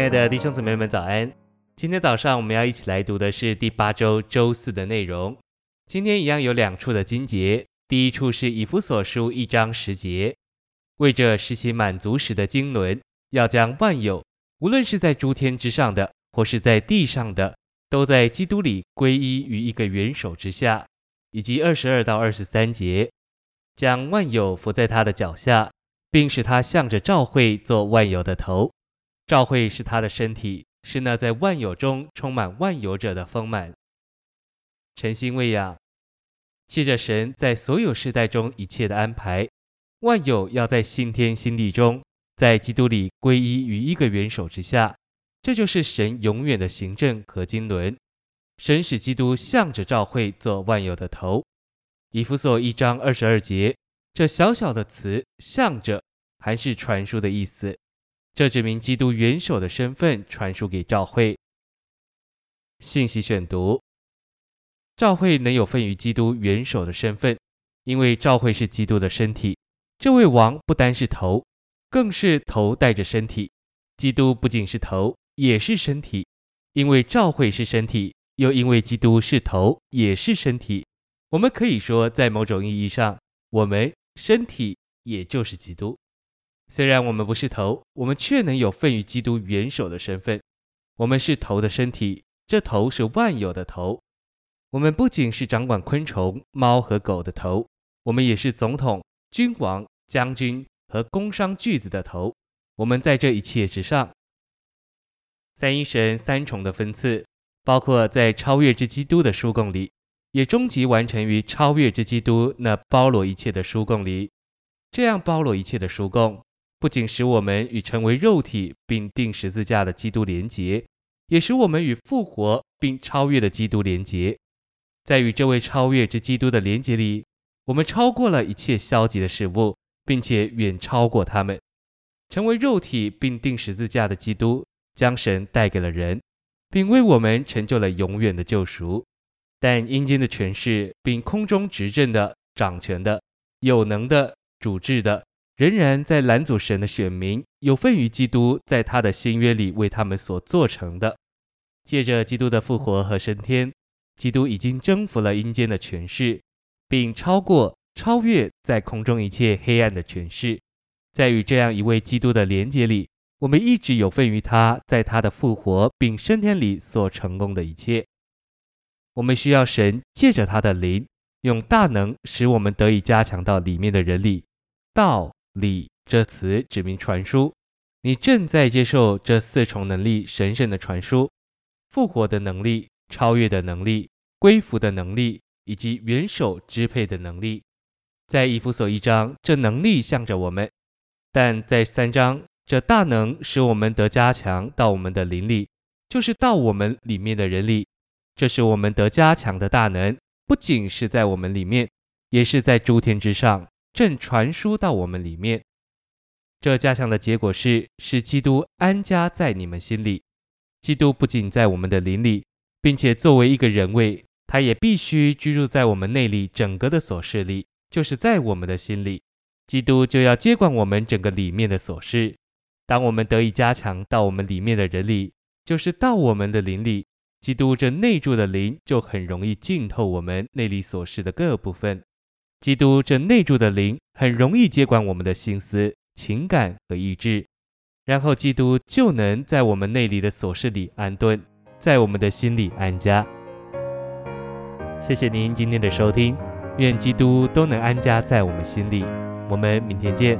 亲爱的弟兄姊妹们，早安！今天早上我们要一起来读的是第八周周四的内容。今天一样有两处的经节，第一处是以弗所书一章十节，为着实行满足时的经纶，要将万有，无论是在诸天之上的，或是在地上的，都在基督里归依于一个元首之下。以及二十二到二十三节，将万有伏在他的脚下，并使他向着教会做万有的头。教会是他的身体，是那在万有中充满万有者的丰满。诚心喂养，借着神在所有世代中一切的安排，万有要在新天新地中，在基督里归依于一个元首之下。这就是神永远的行政和经纶。神使基督向着教会做万有的头。以弗所一章二十二节，这小小的词“向着”还是传输的意思，这指明基督元首的身份传输给教会。信息选读：教会能有份于基督元首的身份，因为教会是基督的身体。这位王不单是头，更是头带着身体。基督不仅是头，也是身体，因为教会是身体。又因为基督是头，也是身体，我们可以说，在某种意义上，我们身体也就是基督。虽然我们不是头，我们却能有份于基督元首的身份。我们是头的身体，这头是万有的头。我们不仅是掌管昆虫、猫和狗的头，我们也是总统、君王、将军和工商巨子的头。我们在这一切之上。三一神三重的分赐。包括在超越之基督的书供里，也终极完成于超越之基督那包罗一切的书供里。这样包罗一切的书供，不仅使我们与成为肉体并钉十字架的基督连结，也使我们与复活并超越的基督连结。在与这位超越之基督的连结里，我们超过了一切消极的事物，并且远超过他们。成为肉体并钉十字架的基督，将神带给了人。并为我们成就了永远的救赎，但阴间的权势，并空中执政的、掌权的、有能的、主治的，仍然在拦阻神的选民有份于基督在他的新约里为他们所做成的。借着基督的复活和升天，基督已经征服了阴间的权势，并超过、超越在空中一切黑暗的权势。在与这样一位基督的连结里。我们一直有份于他在他的复活并升天里所成功的一切。我们需要神借着他的灵，用大能使我们得以加强到里面的人里。道理这词指明传输，你正在接受这四重能力神圣的传输：复活的能力、超越的能力、归服的能力以及元首支配的能力。在以弗所一章，这能力向着我们；但在三章。这大能使我们得加强到我们的灵里，就是到我们里面的人里。这是我们得加强的大能，不仅是在我们里面，也是在诸天之上，正传输到我们里面。这加强的结果是，使基督安家在你们心里。基督不仅在我们的灵里，并且作为一个人位，他也必须居住在我们内里整个的琐事里，就是在我们的心里。基督就要接管我们整个里面的琐事。当我们得以加强到我们里面的人里，就是到我们的灵里，基督这内住的灵就很容易浸透我们内里琐事的各部分。基督这内住的灵很容易接管我们的心思、情感和意志，然后基督就能在我们内里的琐事里安顿，在我们的心里安家。谢谢您今天的收听，愿基督都能安家在我们心里。我们明天见。